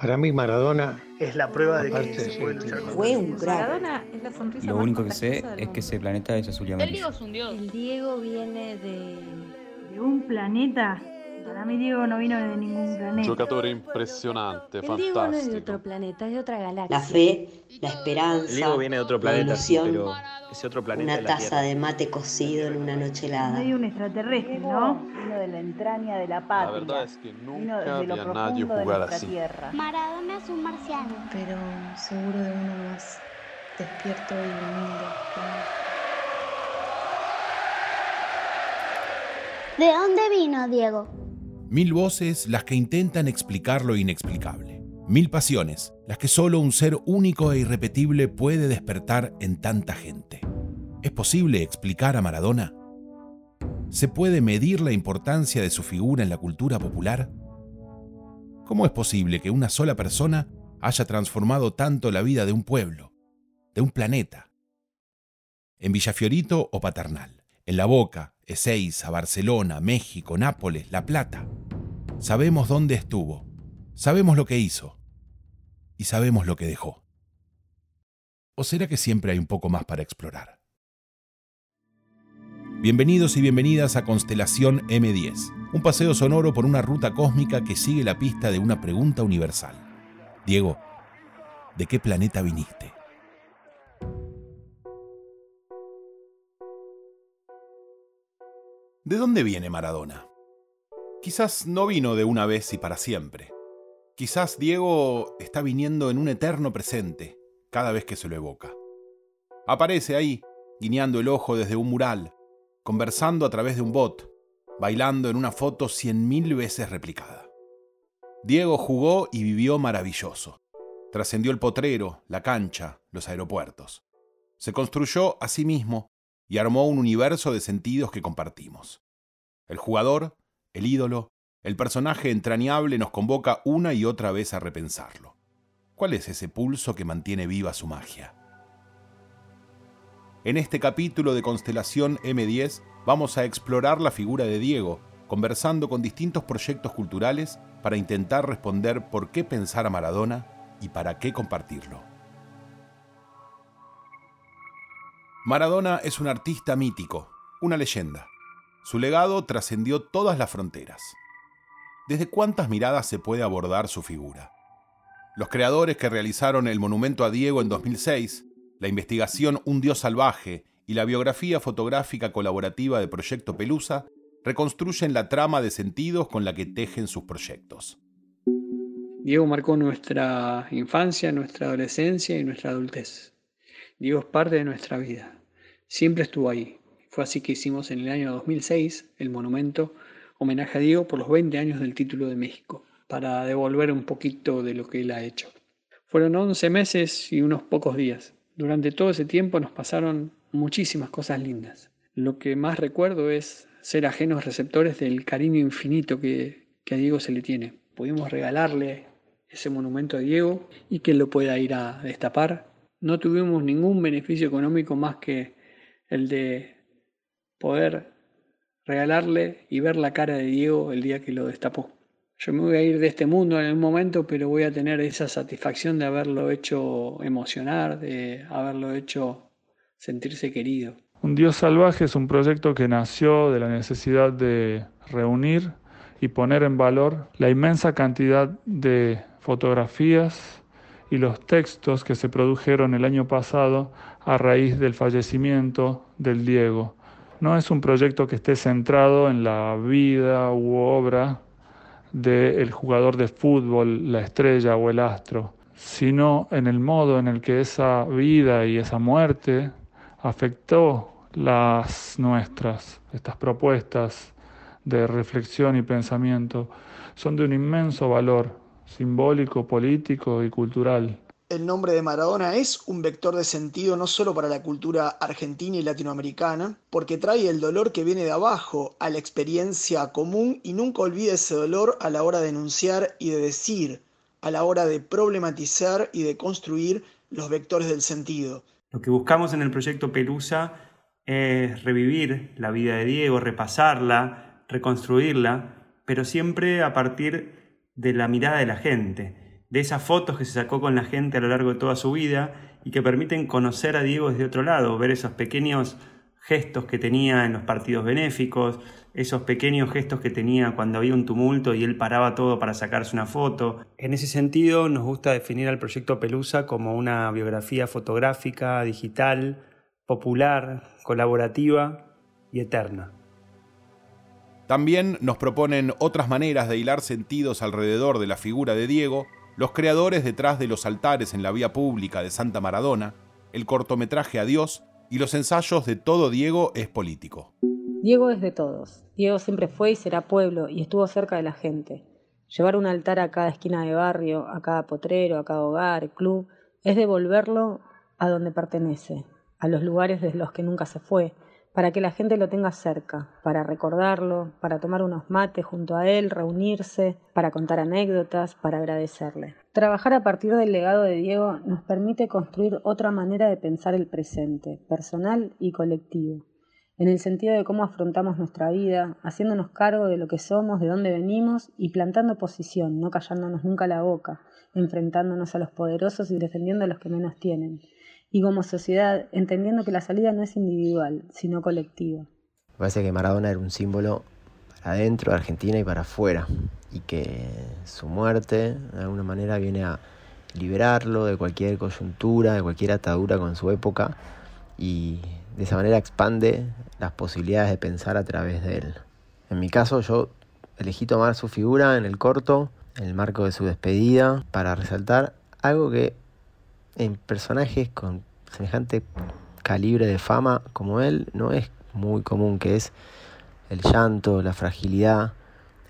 Para mí Maradona es la prueba de que se sí, puede sí. luchar con Fue un crack. Maradona es la sonrisa Lo único que sé es que ese planeta es azul y El amarillo. Diego es un dios. El Diego viene de... de un planeta. Para mí Diego no vino de ningún planeta. Giocatore impressionante, El Diego no es de otro planeta, es de otra galaxia. La fe, la esperanza, El Diego viene de otro la planeta, sí, ilusión, pero ese otro planeta una la taza Tierra. de mate cocido en una noche helada. Medio un extraterrestre, ¿no? Vino de la entraña de la La patria. verdad es que Vino nunca desde vi lo a nadie profundo de jugar nuestra así. tierra. Maradona es un marciano. pero seguro de uno más despierto y humilde. ¿De dónde vino Diego? Mil voces las que intentan explicar lo inexplicable. Mil pasiones, las que solo un ser único e irrepetible puede despertar en tanta gente. ¿Es posible explicar a Maradona? ¿Se puede medir la importancia de su figura en la cultura popular? ¿Cómo es posible que una sola persona haya transformado tanto la vida de un pueblo, de un planeta? En Villafiorito o Paternal, en La Boca, Ezeiza, Barcelona, México, Nápoles, La Plata. Sabemos dónde estuvo, sabemos lo que hizo y sabemos lo que dejó. ¿O será que siempre hay un poco más para explorar? Bienvenidos y bienvenidas a Constelación M10, un paseo sonoro por una ruta cósmica que sigue la pista de una pregunta universal. Diego, ¿de qué planeta viniste? ¿De dónde viene Maradona? Quizás no vino de una vez y para siempre. Quizás Diego está viniendo en un eterno presente cada vez que se lo evoca. Aparece ahí, guiñando el ojo desde un mural, conversando a través de un bot, bailando en una foto cien mil veces replicada. Diego jugó y vivió maravilloso. Trascendió el potrero, la cancha, los aeropuertos. Se construyó a sí mismo y armó un universo de sentidos que compartimos. El jugador, el ídolo, el personaje entrañable nos convoca una y otra vez a repensarlo. ¿Cuál es ese pulso que mantiene viva su magia? En este capítulo de Constelación M10 vamos a explorar la figura de Diego, conversando con distintos proyectos culturales para intentar responder por qué pensar a Maradona y para qué compartirlo. Maradona es un artista mítico, una leyenda. Su legado trascendió todas las fronteras. ¿Desde cuántas miradas se puede abordar su figura? Los creadores que realizaron el monumento a Diego en 2006, la investigación Un Dios Salvaje y la biografía fotográfica colaborativa de Proyecto Pelusa reconstruyen la trama de sentidos con la que tejen sus proyectos. Diego marcó nuestra infancia, nuestra adolescencia y nuestra adultez. Diego es parte de nuestra vida. Siempre estuvo ahí. Fue así que hicimos en el año 2006 el monumento homenaje a Diego por los 20 años del título de México, para devolver un poquito de lo que él ha hecho. Fueron 11 meses y unos pocos días. Durante todo ese tiempo nos pasaron muchísimas cosas lindas. Lo que más recuerdo es ser ajenos receptores del cariño infinito que, que a Diego se le tiene. Pudimos regalarle ese monumento a Diego y que lo pueda ir a destapar. No tuvimos ningún beneficio económico más que el de poder regalarle y ver la cara de Diego el día que lo destapó. Yo me voy a ir de este mundo en un momento, pero voy a tener esa satisfacción de haberlo hecho emocionar, de haberlo hecho sentirse querido. Un Dios Salvaje es un proyecto que nació de la necesidad de reunir y poner en valor la inmensa cantidad de fotografías y los textos que se produjeron el año pasado a raíz del fallecimiento del Diego. No es un proyecto que esté centrado en la vida u obra del jugador de fútbol, la estrella o el astro, sino en el modo en el que esa vida y esa muerte afectó las nuestras. Estas propuestas de reflexión y pensamiento son de un inmenso valor simbólico, político y cultural. El nombre de Maradona es un vector de sentido no solo para la cultura argentina y latinoamericana, porque trae el dolor que viene de abajo a la experiencia común y nunca olvida ese dolor a la hora de enunciar y de decir, a la hora de problematizar y de construir los vectores del sentido. Lo que buscamos en el proyecto Pelusa es revivir la vida de Diego, repasarla, reconstruirla, pero siempre a partir de la mirada de la gente. De esas fotos que se sacó con la gente a lo largo de toda su vida y que permiten conocer a Diego desde otro lado, ver esos pequeños gestos que tenía en los partidos benéficos, esos pequeños gestos que tenía cuando había un tumulto y él paraba todo para sacarse una foto. En ese sentido, nos gusta definir al proyecto Pelusa como una biografía fotográfica, digital, popular, colaborativa y eterna. También nos proponen otras maneras de hilar sentidos alrededor de la figura de Diego, los creadores detrás de los altares en la vía pública de Santa Maradona, el cortometraje Adiós y los ensayos de Todo Diego es político. Diego es de todos. Diego siempre fue y será pueblo y estuvo cerca de la gente. Llevar un altar a cada esquina de barrio, a cada potrero, a cada hogar, club, es devolverlo a donde pertenece, a los lugares desde los que nunca se fue, para que la gente lo tenga cerca, para recordarlo, para tomar unos mates junto a él, reunirse, para contar anécdotas, para agradecerle. Trabajar a partir del legado de Diego nos permite construir otra manera de pensar el presente, personal y colectivo, en el sentido de cómo afrontamos nuestra vida, haciéndonos cargo de lo que somos, de dónde venimos y plantando posición, no callándonos nunca la boca, enfrentándonos a los poderosos y defendiendo a los que menos tienen y como sociedad entendiendo que la salida no es individual, sino colectiva. Me parece que Maradona era un símbolo para adentro de Argentina y para afuera y que su muerte de alguna manera viene a liberarlo de cualquier coyuntura, de cualquier atadura con su época y de esa manera expande las posibilidades de pensar a través de él. En mi caso yo elegí tomar su figura en el corto, en el marco de su despedida, para resaltar algo que en personajes con semejante calibre de fama como él no es muy común, que es el llanto, la fragilidad,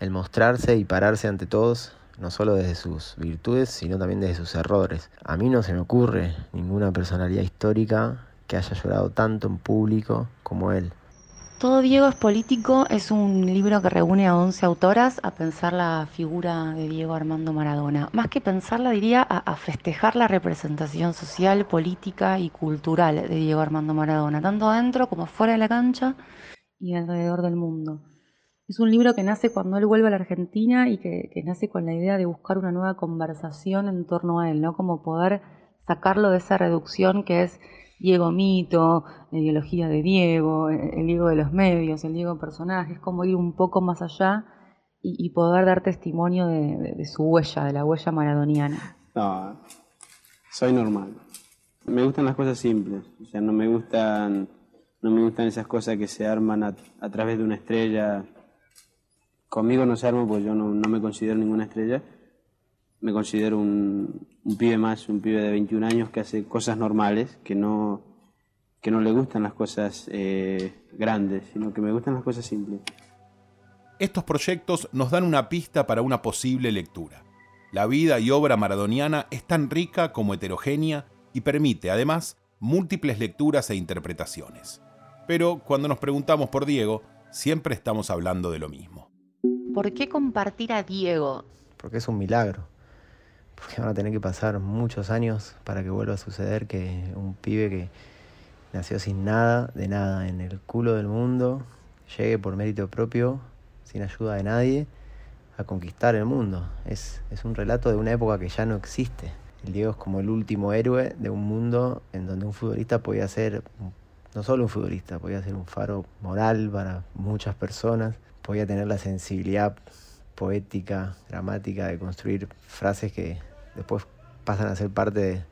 el mostrarse y pararse ante todos, no solo desde sus virtudes, sino también desde sus errores. A mí no se me ocurre ninguna personalidad histórica que haya llorado tanto en público como él. Todo Diego es político es un libro que reúne a 11 autoras a pensar la figura de Diego Armando Maradona. Más que pensarla, diría a, festejar la representación social, política y cultural de Diego Armando Maradona, tanto adentro como fuera de la cancha y alrededor del mundo. Es un libro que nace cuando él vuelve a la Argentina y que, que nace con la idea de buscar una nueva conversación en torno a él, ¿no? Como poder sacarlo de esa reducción que es Diego mito, la ideología de Diego, el Diego de los medios, el Diego personaje, es como ir un poco más allá y, poder dar testimonio de, su huella, de la huella maradoniana. No, soy normal. Me gustan las cosas simples, o sea, no me gustan, no me gustan esas cosas que se arman a, través de una estrella. Conmigo no se arma porque yo no me considero ninguna estrella me considero un, un, pibe más, un pibe de 21 años que hace cosas normales, que no, que no le gustan las cosas eh, grandes, sino que me gustan las cosas simples. Estos proyectos nos dan una pista para una posible lectura. La vida y obra maradoniana es tan rica como heterogénea y permite, además, múltiples lecturas e interpretaciones. Pero cuando nos preguntamos por Diego, siempre estamos hablando de lo mismo. ¿Por qué compartir a Diego? Porque es un milagro porque van a tener que pasar muchos años para que vuelva a suceder que un pibe que nació sin nada, de nada, en el culo del mundo, llegue por mérito propio, sin ayuda de nadie, a conquistar el mundo. Es, es un relato de una época que ya no existe. El Diego es como el último héroe de un mundo en donde un futbolista podía ser, no solo un futbolista, podía ser un faro moral para muchas personas, podía tener la sensibilidad poética, dramática de construir frases que después pasan a ser parte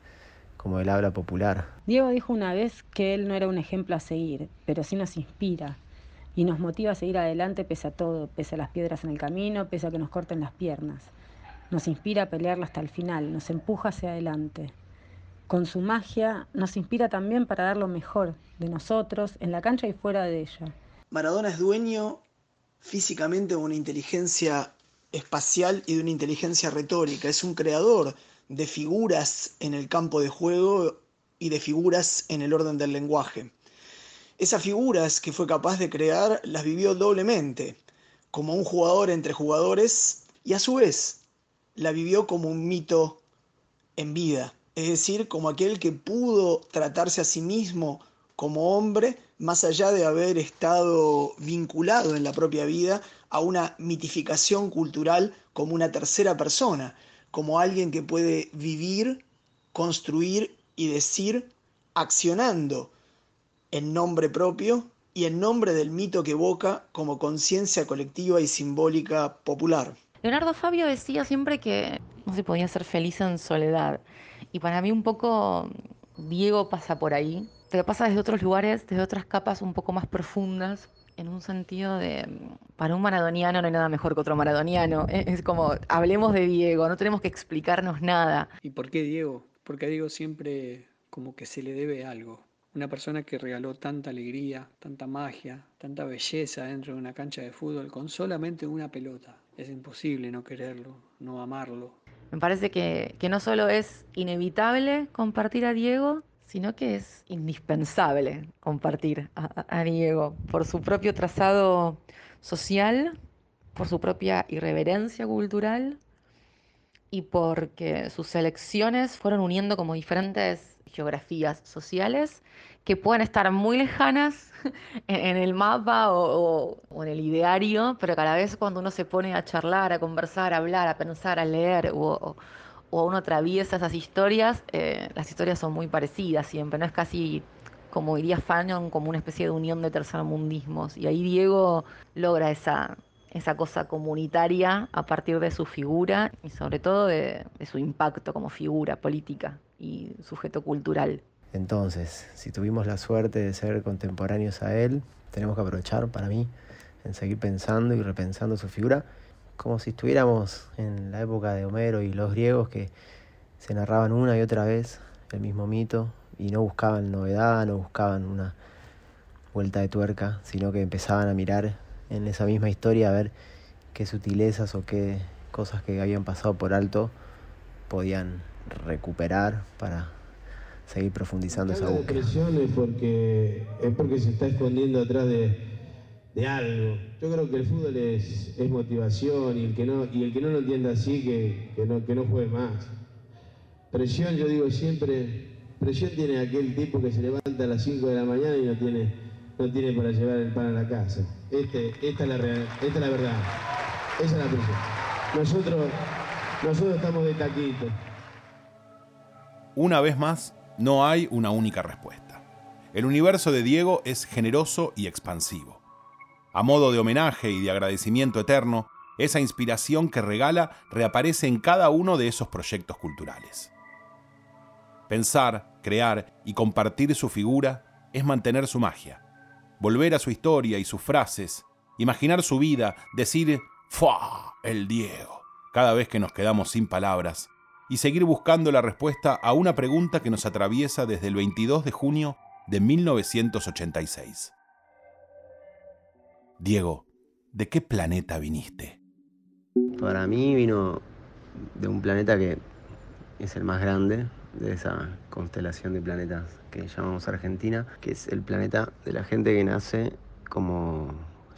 como del habla popular. Diego dijo una vez que él no era un ejemplo a seguir, pero sí nos inspira y nos motiva a seguir adelante pese a todo, pese a las piedras en el camino, pese a que nos corten las piernas. Nos inspira a pelearla hasta el final, nos empuja hacia adelante. Con su magia nos inspira también para dar lo mejor de nosotros en la cancha y fuera de ella. Maradona es dueño físicamente de una inteligencia espacial y de una inteligencia retórica. Es un creador de figuras en el campo de juego y de figuras en el orden del lenguaje. Esas figuras que fue capaz de crear las vivió doblemente, como un jugador entre jugadores y a su vez la vivió como un mito en vida, es decir, como aquel que pudo tratarse a sí mismo como hombre, más allá de haber estado vinculado en la propia vida a una mitificación cultural como una tercera persona, como alguien que puede vivir, construir y decir accionando en nombre propio y en nombre del mito que evoca como conciencia colectiva y simbólica popular. Leonardo Fabio decía siempre que no se podía ser feliz en soledad. Y para mí un poco Diego pasa por ahí. Te pasa desde otros lugares, desde otras capas un poco más profundas, en un sentido de, para un maradoniano no hay nada mejor que otro maradoniano. Es como, hablemos de Diego, no tenemos que explicarnos nada. ¿Y por qué Diego? Porque a Diego siempre como que se le debe algo. Una persona que regaló tanta alegría, tanta magia, tanta belleza dentro de una cancha de fútbol con solamente una pelota. Es imposible no quererlo, no amarlo. Me parece que, que no solo es inevitable compartir a Diego, sino que es indispensable compartir a, Diego por su propio trazado social, por su propia irreverencia cultural y porque sus elecciones fueron uniendo como diferentes geografías sociales que pueden estar muy lejanas en el mapa o, o, en el ideario, pero cada vez cuando uno se pone a charlar, a conversar, a hablar, a pensar, a leer o, o uno atraviesa esas historias, eh, las historias son muy parecidas siempre, no es casi como diría Fanon, como una especie de unión de tercermundismos. Y ahí Diego logra esa, esa cosa comunitaria a partir de su figura y sobre todo de, de su impacto como figura política y sujeto cultural. Entonces, si tuvimos la suerte de ser contemporáneos a él, tenemos que aprovechar para mí en seguir pensando y repensando su figura, como si estuviéramos en la época de Homero y los griegos que se narraban una y otra vez el mismo mito y no buscaban novedad, no buscaban una vuelta de tuerca, sino que empezaban a mirar en esa misma historia a ver qué sutilezas o qué cosas que habían pasado por alto podían recuperar para seguir profundizando esa búsqueda. es porque, es porque se está escondiendo atrás de, de algo. Yo creo que el fútbol es, motivación y el que no, y el que no lo entienda así, que, que, no, que no juegue más. Presión, yo digo siempre, presión tiene aquel tipo que se levanta a las 5 de la mañana y no tiene, no tiene para llevar el pan a la casa. Este, esta, es la real, esta es la verdad. Esa es la presión. Nosotros, nosotros estamos de taquito. Una vez más, no hay una única respuesta. El universo de Diego es generoso y expansivo. A modo de homenaje y de agradecimiento eterno, esa inspiración que regala reaparece en cada uno de esos proyectos culturales. Pensar, crear y compartir su figura es mantener su magia. Volver a su historia y sus frases, imaginar su vida, decir ¡Fua! El Diego. Cada vez que nos quedamos sin palabras, y seguir buscando la respuesta a una pregunta que nos atraviesa desde el 22 de junio de 1986. Diego, ¿de qué planeta viniste? Para mí vino de un planeta que es el más grande de esa constelación de planetas que llamamos Argentina, que es el planeta de la gente que nace como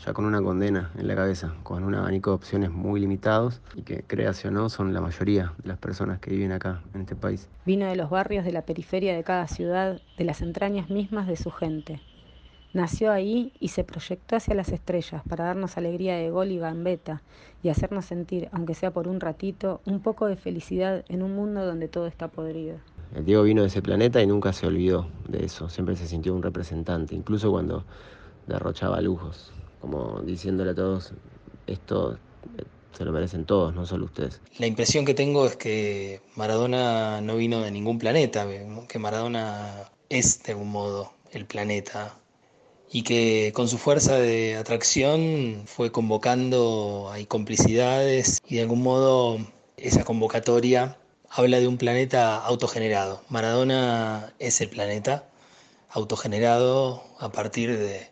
ya con una condena en la cabeza, con un abanico de opciones muy limitados y que, creas o no, son la mayoría de las personas que viven acá, en este país. Vino de los barrios de la periferia de cada ciudad, de las entrañas mismas de su gente. Nació ahí y se proyectó hacia las estrellas para darnos alegría de gol y gambeta y hacernos sentir, aunque sea por un ratito, un poco de felicidad en un mundo donde todo está podrido. El Diego vino de ese planeta y nunca se olvidó de eso, siempre se sintió un representante, incluso cuando derrochaba lujos como diciéndole a todos, esto se lo merecen todos, no solo ustedes. La impresión que tengo es que Maradona no vino de ningún planeta, que Maradona es de algún modo el planeta y que con su fuerza de atracción fue convocando, hay complicidades y de algún modo esa convocatoria habla de un planeta autogenerado. Maradona es el planeta autogenerado a partir de,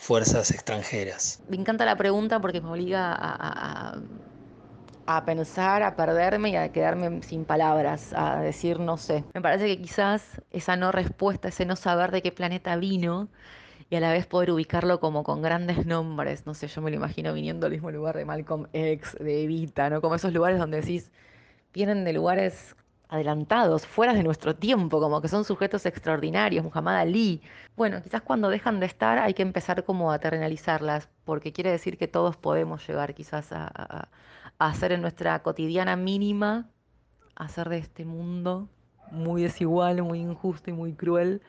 fuerzas extranjeras. Me encanta la pregunta porque me obliga a, a, a, pensar, a perderme y a quedarme sin palabras, a decir no sé. Me parece que quizás esa no respuesta, ese no saber de qué planeta vino y a la vez poder ubicarlo como con grandes nombres, no sé, yo me lo imagino viniendo al mismo lugar de Malcolm X, de Evita, ¿no? Como esos lugares donde decís, vienen de lugares adelantados, fuera de nuestro tiempo, como que son sujetos extraordinarios, Muhammad Ali. Bueno, quizás cuando dejan de estar hay que empezar como a terrenalizarlas, porque quiere decir que todos podemos llegar quizás a, a, hacer en nuestra cotidiana mínima hacer de este mundo muy desigual, muy injusto y muy cruel,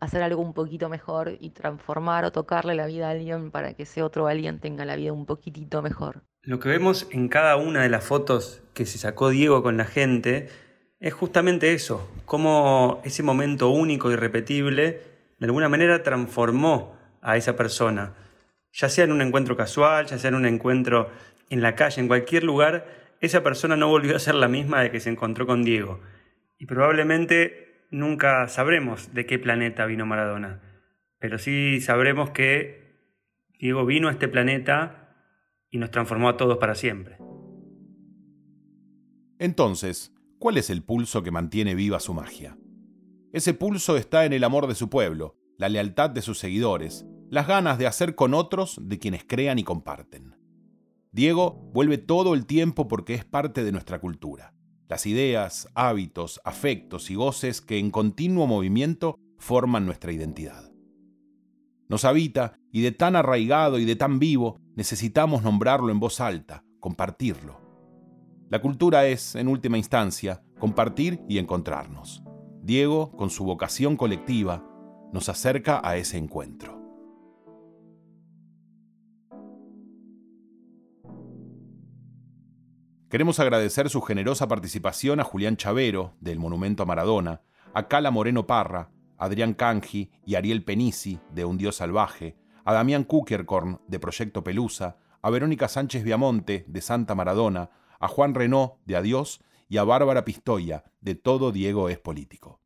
hacer algo un poquito mejor y transformar o tocarle la vida a alguien para que ese otro alguien tenga la vida un poquitito mejor. Lo que vemos en cada una de las fotos que se sacó Diego con la gente es justamente eso, cómo ese momento único y repetible de alguna manera transformó a esa persona, ya sea en un encuentro casual, ya sea en un encuentro en la calle, en cualquier lugar, esa persona no volvió a ser la misma de que se encontró con Diego. Y probablemente nunca sabremos de qué planeta vino Maradona, pero sí sabremos que Diego vino a este planeta y nos transformó a todos para siempre. Entonces, ¿cuál es el pulso que mantiene viva su magia? Ese pulso está en el amor de su pueblo, la lealtad de sus seguidores, las ganas de hacer con otros de quienes crean y comparten. Diego vuelve todo el tiempo porque es parte de nuestra cultura. Las ideas, hábitos, afectos y goces que en continuo movimiento forman nuestra identidad. Nos habita y de tan arraigado y de tan vivo necesitamos nombrarlo en voz alta, compartirlo. La cultura es, en última instancia, compartir y encontrarnos. Diego, con su vocación colectiva, nos acerca a ese encuentro. Queremos agradecer su generosa participación a Julián Chavero, del Monumento a Maradona, a Cala Moreno Parra, Adrián Cangi y Ariel Penisi, de Un Dios Salvaje, a Damián Kukerkorn, de Proyecto Pelusa, a Verónica Sánchez Viamonte, de Santa Maradona, a Juan Renault, de Adiós, y a Bárbara Pistoia, de Todo Diego es Político.